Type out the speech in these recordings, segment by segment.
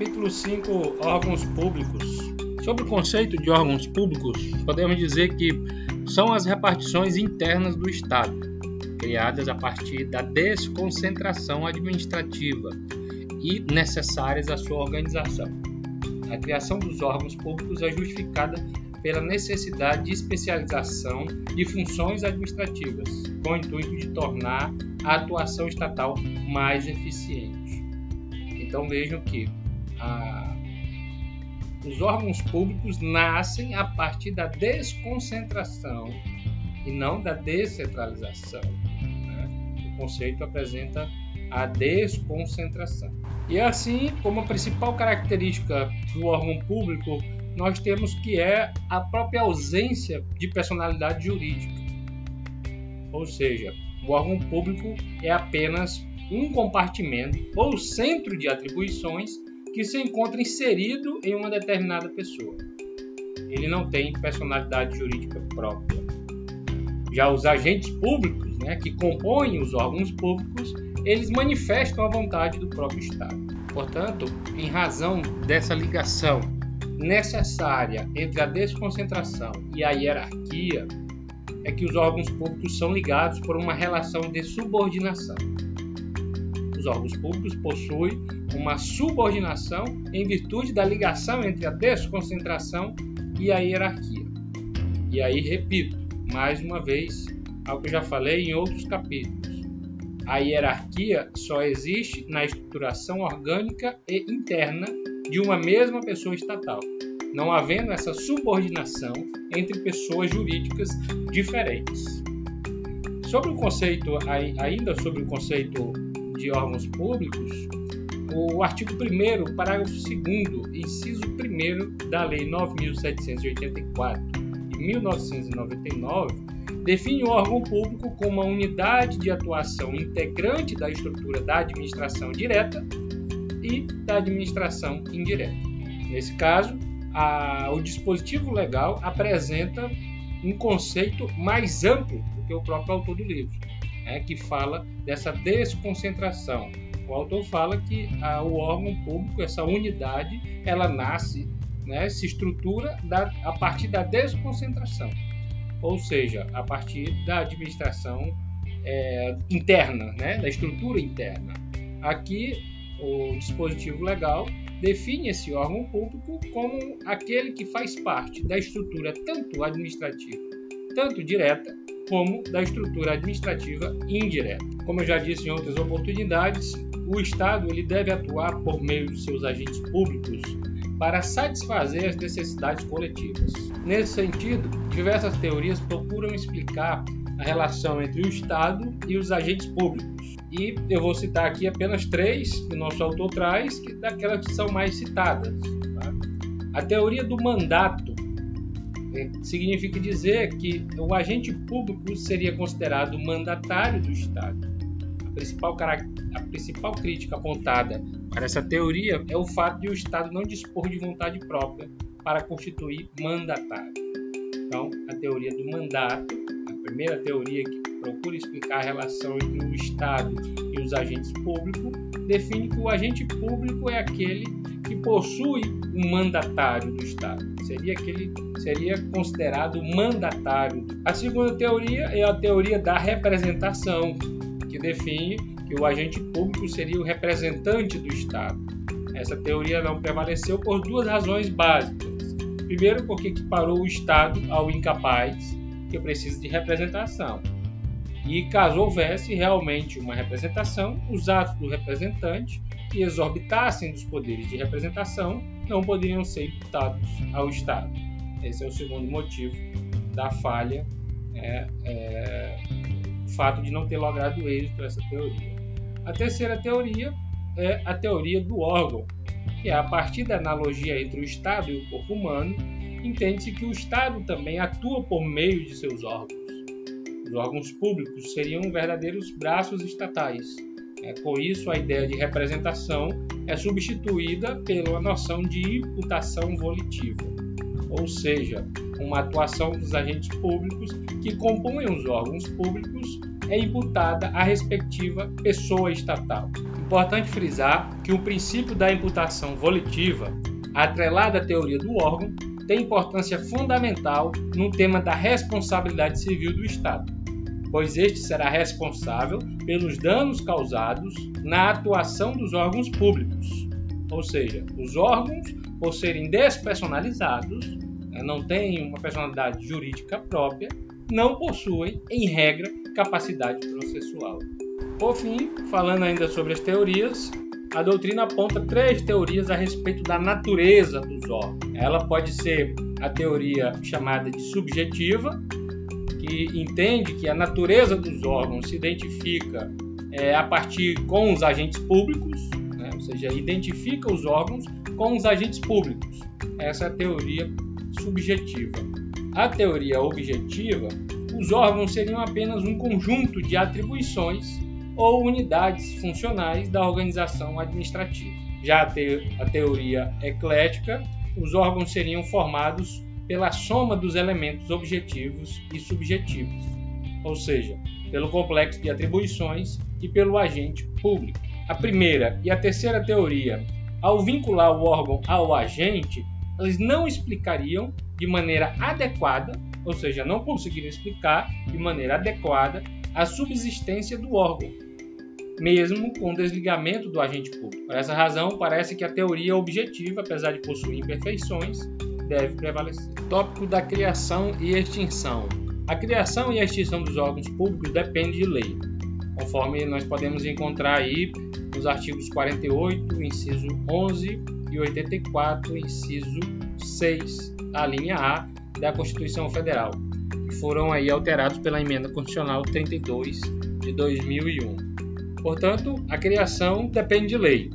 Capítulo 5 Órgãos Públicos. Sobre o conceito de órgãos públicos, podemos dizer que são as repartições internas do Estado, criadas a partir da desconcentração administrativa e necessárias à sua organização. A criação dos órgãos públicos é justificada pela necessidade de especialização de funções administrativas, com o intuito de tornar a atuação estatal mais eficiente. Então vejam que a, os órgãos públicos nascem a partir da desconcentração e não da descentralização. Né? O conceito apresenta a desconcentração. E assim, como a principal característica do órgão público, nós temos que é a própria ausência de personalidade jurídica. Ou seja, o órgão público é apenas um compartimento ou centro de atribuições que se encontra inserido em uma determinada pessoa. Ele não tem personalidade jurídica própria. Já os agentes públicos, né, que compõem os órgãos públicos, eles manifestam a vontade do próprio Estado. Portanto, em razão dessa ligação necessária entre a desconcentração e a hierarquia, é que os órgãos públicos são ligados por uma relação de subordinação. Os órgãos públicos possuem uma subordinação em virtude da ligação entre a desconcentração e a hierarquia. E aí, repito, mais uma vez, algo que já falei em outros capítulos. A hierarquia só existe na estruturação orgânica e interna de uma mesma pessoa estatal não havendo essa subordinação entre pessoas jurídicas diferentes. Sobre o conceito, ainda sobre o conceito de órgãos públicos, o artigo 1 parágrafo 2 inciso 1 da Lei 9784 de 1999 define o órgão público como uma unidade de atuação integrante da estrutura da administração direta e da administração indireta. Nesse caso, a, o dispositivo legal apresenta um conceito mais amplo do que o próprio autor do livro, né, que fala dessa desconcentração. O autor fala que a, o órgão público, essa unidade, ela nasce, né, se estrutura da, a partir da desconcentração, ou seja, a partir da administração é, interna, né, da estrutura interna. Aqui, o dispositivo legal define esse órgão público como aquele que faz parte da estrutura tanto administrativa, tanto direta, como da estrutura administrativa indireta. Como eu já disse em outras oportunidades, o Estado ele deve atuar por meio de seus agentes públicos para satisfazer as necessidades coletivas. Nesse sentido, diversas teorias procuram explicar a relação entre o Estado e os agentes públicos e eu vou citar aqui apenas três que o nosso autor traz, que daquelas que são mais citadas. Tá? A teoria do mandato né, significa dizer que o agente público seria considerado mandatário do Estado. Principal, a principal crítica apontada para essa teoria é o fato de o Estado não dispor de vontade própria para constituir mandatário. Então, a teoria do mandato, a primeira teoria que procura explicar a relação entre o Estado e os agentes públicos, define que o agente público é aquele que possui um mandatário do Estado. Seria aquele seria considerado mandatário. A segunda teoria é a teoria da representação, que define que o agente público seria o representante do Estado. Essa teoria não prevaleceu por duas razões básicas. Primeiro, porque equiparou o Estado ao incapaz, que precisa de representação. E caso houvesse realmente uma representação, os atos do representante que exorbitassem dos poderes de representação não poderiam ser imputados ao Estado. Esse é o segundo motivo da falha, é, é, fato de não ter logrado êxito essa teoria. A terceira teoria é a teoria do órgão, que é a partir da analogia entre o Estado e o corpo humano, entende-se que o Estado também atua por meio de seus órgãos. Os órgãos públicos seriam verdadeiros braços estatais. É, por isso, a ideia de representação é substituída pela noção de imputação volitiva, ou seja, uma atuação dos agentes públicos que compõem os órgãos públicos é imputada à respectiva pessoa estatal. Importante frisar que o princípio da imputação volitiva, atrelada à teoria do órgão, tem importância fundamental no tema da responsabilidade civil do Estado, pois este será responsável pelos danos causados na atuação dos órgãos públicos. Ou seja, os órgãos, por serem despersonalizados, né, não têm uma personalidade jurídica própria, não possuem, em regra, capacidade processual. Por fim, falando ainda sobre as teorias, a doutrina aponta três teorias a respeito da natureza dos órgãos. Ela pode ser a teoria chamada de subjetiva, que entende que a natureza dos órgãos se identifica é, a partir com os agentes públicos, né? ou seja, identifica os órgãos com os agentes públicos. Essa é a teoria subjetiva. A teoria objetiva, os órgãos seriam apenas um conjunto de atribuições ou unidades funcionais da organização administrativa. Já a, te a teoria eclética, os órgãos seriam formados pela soma dos elementos objetivos e subjetivos, ou seja, pelo complexo de atribuições e pelo agente público. A primeira e a terceira teoria, ao vincular o órgão ao agente, eles não explicariam de maneira adequada, ou seja, não conseguiriam explicar de maneira adequada a subsistência do órgão, mesmo com o desligamento do agente público. Por essa razão, parece que a teoria objetiva, apesar de possuir imperfeições, deve prevalecer. Tópico da criação e extinção. A criação e a extinção dos órgãos públicos depende de lei, conforme nós podemos encontrar aí nos artigos 48, inciso 11 e 84, inciso 6, a linha A da Constituição Federal, que foram aí alterados pela emenda constitucional 32 de 2001. Portanto, a criação depende de lei.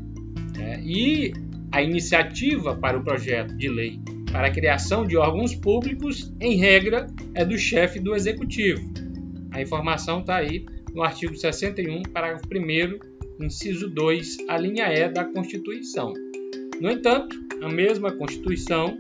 Né? E a iniciativa para o projeto de lei para a criação de órgãos públicos, em regra, é do chefe do executivo. A informação está aí no artigo 61, parágrafo 1, inciso 2, a linha E da Constituição. No entanto, a mesma Constituição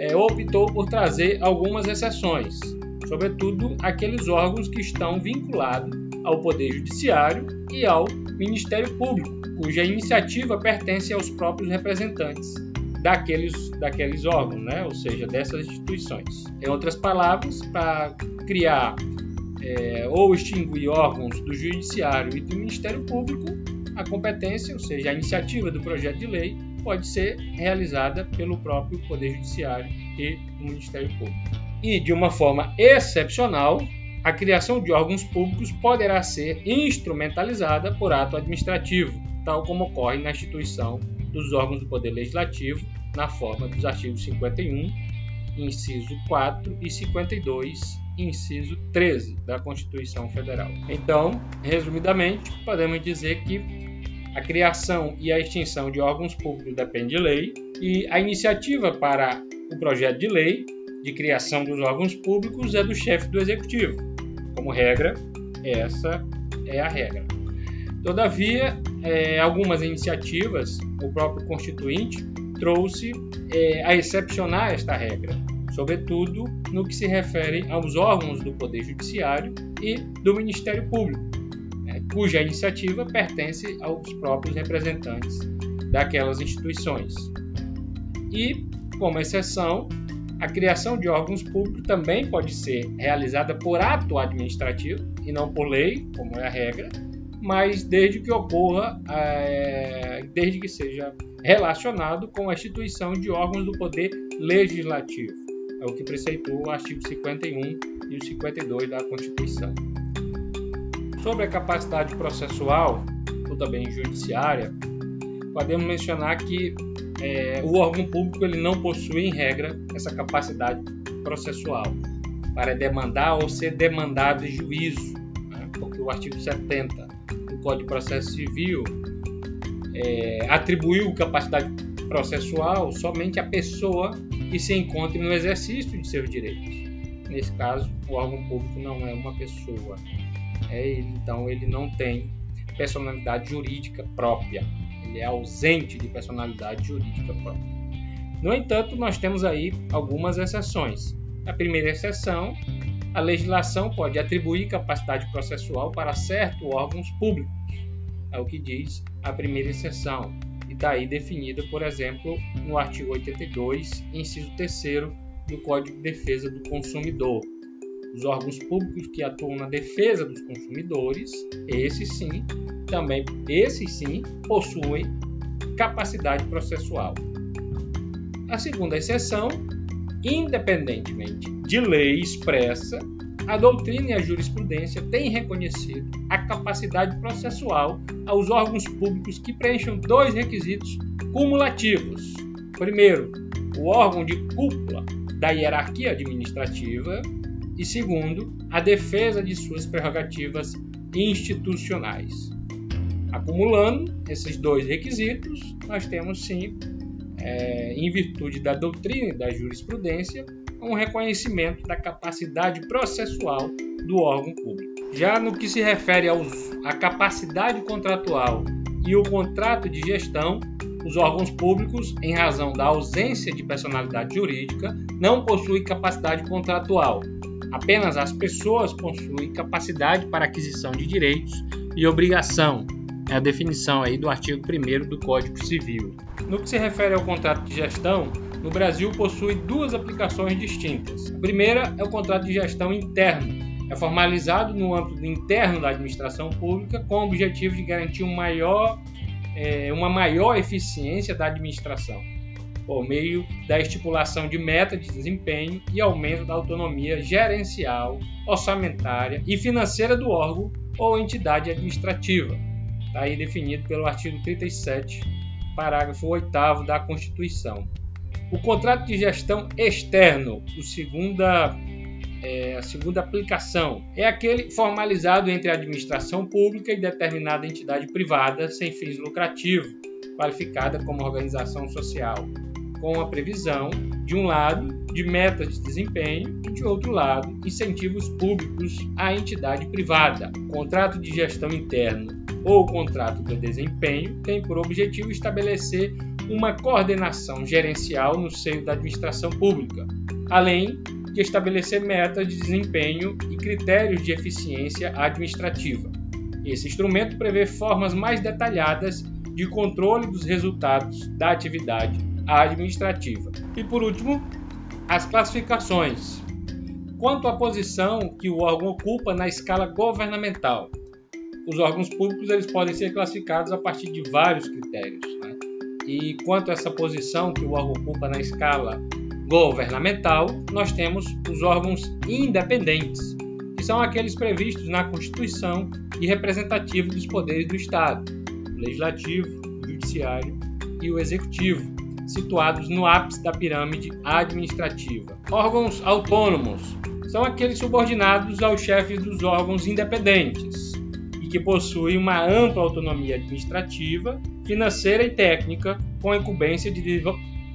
é, optou por trazer algumas exceções, sobretudo aqueles órgãos que estão vinculados ao Poder Judiciário e ao Ministério Público, cuja iniciativa pertence aos próprios representantes daqueles, daqueles órgãos, né? ou seja, dessas instituições. Em outras palavras, para criar é, ou extinguir órgãos do Judiciário e do Ministério Público, a competência, ou seja, a iniciativa do projeto de lei, pode ser realizada pelo próprio Poder Judiciário e do Ministério Público. E, de uma forma excepcional, a criação de órgãos públicos poderá ser instrumentalizada por ato administrativo, tal como ocorre na instituição dos órgãos do Poder Legislativo, na forma dos artigos 51, inciso 4 e 52, inciso 13 da Constituição Federal. Então, resumidamente, podemos dizer que a criação e a extinção de órgãos públicos depende de lei e a iniciativa para o projeto de lei de criação dos órgãos públicos é do chefe do executivo. Como regra, essa é a regra. Todavia, é, algumas iniciativas, o próprio Constituinte trouxe é, a excepcionar esta regra, sobretudo no que se refere aos órgãos do Poder Judiciário e do Ministério Público, cuja iniciativa pertence aos próprios representantes daquelas instituições. E, como exceção, a criação de órgãos públicos também pode ser realizada por ato administrativo e não por lei, como é a regra, mas desde que ocorra, é, desde que seja relacionado com a instituição de órgãos do poder legislativo. É o que preceitua o artigo 51 e o 52 da Constituição. Sobre a capacidade processual, ou também judiciária, podemos mencionar que é, o órgão público ele não possui, em regra, essa capacidade processual para demandar ou ser demandado em juízo, né? porque o artigo 70 Código de Processo Civil é, atribuiu capacidade processual somente à pessoa que se encontre no exercício de seus direitos. Nesse caso, o órgão público não é uma pessoa, é, então ele não tem personalidade jurídica própria, ele é ausente de personalidade jurídica própria. No entanto, nós temos aí algumas exceções. A primeira exceção a legislação pode atribuir capacidade processual para certos órgãos públicos, é o que diz a primeira exceção, e daí definida, por exemplo, no artigo 82, inciso 3 do Código de Defesa do Consumidor. Os órgãos públicos que atuam na defesa dos consumidores, esses sim, também esses sim possuem capacidade processual. A segunda exceção, independentemente de lei expressa, a doutrina e a jurisprudência têm reconhecido a capacidade processual aos órgãos públicos que preencham dois requisitos cumulativos. Primeiro, o órgão de cúpula da hierarquia administrativa e segundo, a defesa de suas prerrogativas institucionais. Acumulando esses dois requisitos, nós temos sim, é, em virtude da doutrina e da jurisprudência, um reconhecimento da capacidade processual do órgão público. Já no que se refere à capacidade contratual e o contrato de gestão, os órgãos públicos, em razão da ausência de personalidade jurídica, não possuem capacidade contratual. Apenas as pessoas possuem capacidade para aquisição de direitos e obrigação. É a definição aí do artigo 1 do Código Civil. No que se refere ao contrato de gestão, no Brasil possui duas aplicações distintas. A primeira é o contrato de gestão interno. É formalizado no âmbito interno da administração pública com o objetivo de garantir um maior, é, uma maior eficiência da administração, por meio da estipulação de metas de desempenho e aumento da autonomia gerencial, orçamentária e financeira do órgão ou entidade administrativa. Está aí definido pelo artigo 37, parágrafo 8 da Constituição. O contrato de gestão externo, o segunda, é, a segunda aplicação, é aquele formalizado entre a administração pública e determinada entidade privada sem fins lucrativos, qualificada como organização social, com a previsão, de um lado, de metas de desempenho e, de outro lado, incentivos públicos à entidade privada. O contrato de gestão interno ou contrato de desempenho tem por objetivo estabelecer uma coordenação gerencial no seio da administração pública, além de estabelecer metas de desempenho e critérios de eficiência administrativa. Esse instrumento prevê formas mais detalhadas de controle dos resultados da atividade administrativa. E por último, as classificações. Quanto à posição que o órgão ocupa na escala governamental, os órgãos públicos eles podem ser classificados a partir de vários critérios. Né? E quanto a essa posição que o órgão ocupa na escala governamental, nós temos os órgãos independentes, que são aqueles previstos na Constituição e representativos dos poderes do Estado, o legislativo, o judiciário e o executivo, situados no ápice da pirâmide administrativa. Órgãos autônomos são aqueles subordinados aos chefes dos órgãos independentes e que possuem uma ampla autonomia administrativa financeira e técnica com a incumbência de,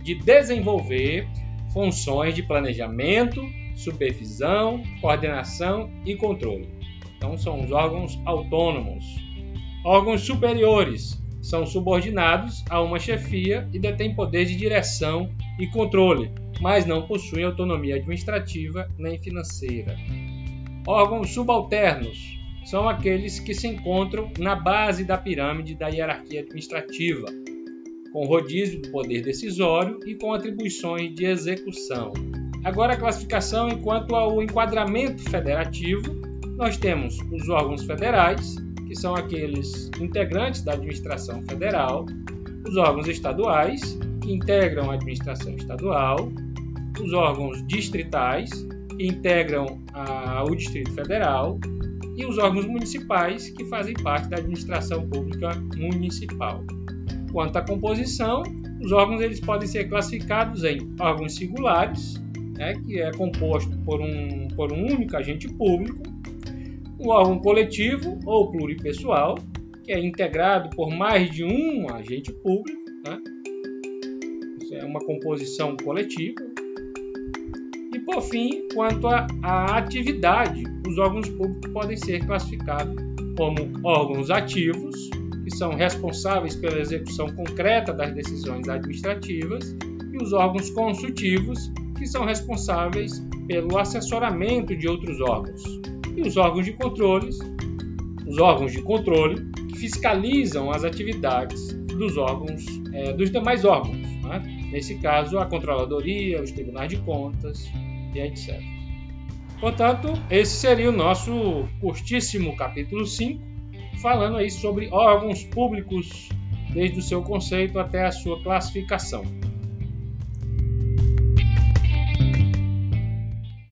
de desenvolver funções de planejamento, supervisão, coordenação e controle. Então, são os órgãos autônomos. Órgãos superiores são subordinados a uma chefia e detêm poder de direção e controle, mas não possuem autonomia administrativa nem financeira. Órgãos subalternos são aqueles que se encontram na base da pirâmide da hierarquia administrativa, com rodízio do poder decisório e com atribuições de execução. Agora, a classificação enquanto ao enquadramento federativo, nós temos os órgãos federais, que são aqueles integrantes da administração federal, os órgãos estaduais, que integram a administração estadual, os órgãos distritais, que integram a, o Distrito Federal, e os órgãos municipais, que fazem parte da administração pública municipal. Quanto à composição, os órgãos eles podem ser classificados em órgãos singulares, né, que é composto por um, por um único agente público, um órgão coletivo ou pluripessoal, que é integrado por mais de um agente público, né? Isso é uma composição coletiva, e por fim, quanto à atividade, os órgãos públicos podem ser classificados como órgãos ativos, são responsáveis pela execução concreta das decisões administrativas, e os órgãos consultivos, que são responsáveis pelo assessoramento de outros órgãos. E os órgãos de controle, os órgãos de controle que fiscalizam as atividades dos órgãos, é, dos demais órgãos. Né? Nesse caso, a controladoria, os tribunais de contas e etc. Portanto, esse seria o nosso curtíssimo capítulo 5, falando aí sobre órgãos públicos, desde o seu conceito até a sua classificação.